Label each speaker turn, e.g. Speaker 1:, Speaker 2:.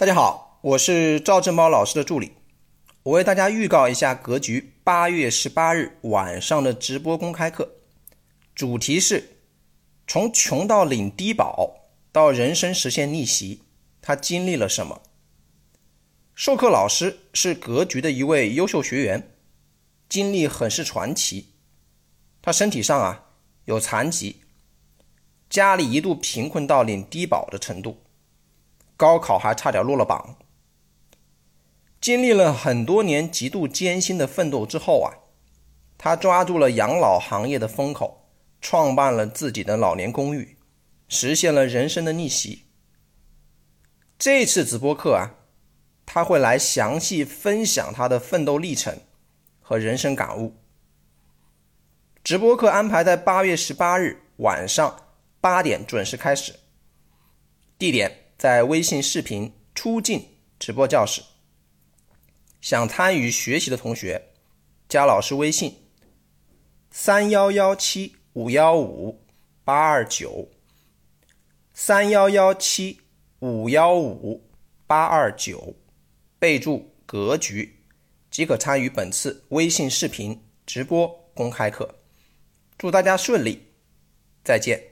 Speaker 1: 大家好，我是赵正宝老师的助理。我为大家预告一下格局八月十八日晚上的直播公开课，主题是从穷到领低保到人生实现逆袭，他经历了什么？授课老师是格局的一位优秀学员，经历很是传奇。他身体上啊有残疾，家里一度贫困到领低保的程度。高考还差点落了榜，经历了很多年极度艰辛的奋斗之后啊，他抓住了养老行业的风口，创办了自己的老年公寓，实现了人生的逆袭。这次直播课啊，他会来详细分享他的奋斗历程和人生感悟。直播课安排在八月十八日晚上八点准时开始，地点。在微信视频出镜直播教室，想参与学习的同学，加老师微信：三幺幺七五幺五八二九，三幺幺七五幺五八二九，备注“格局”，即可参与本次微信视频直播公开课。祝大家顺利，再见。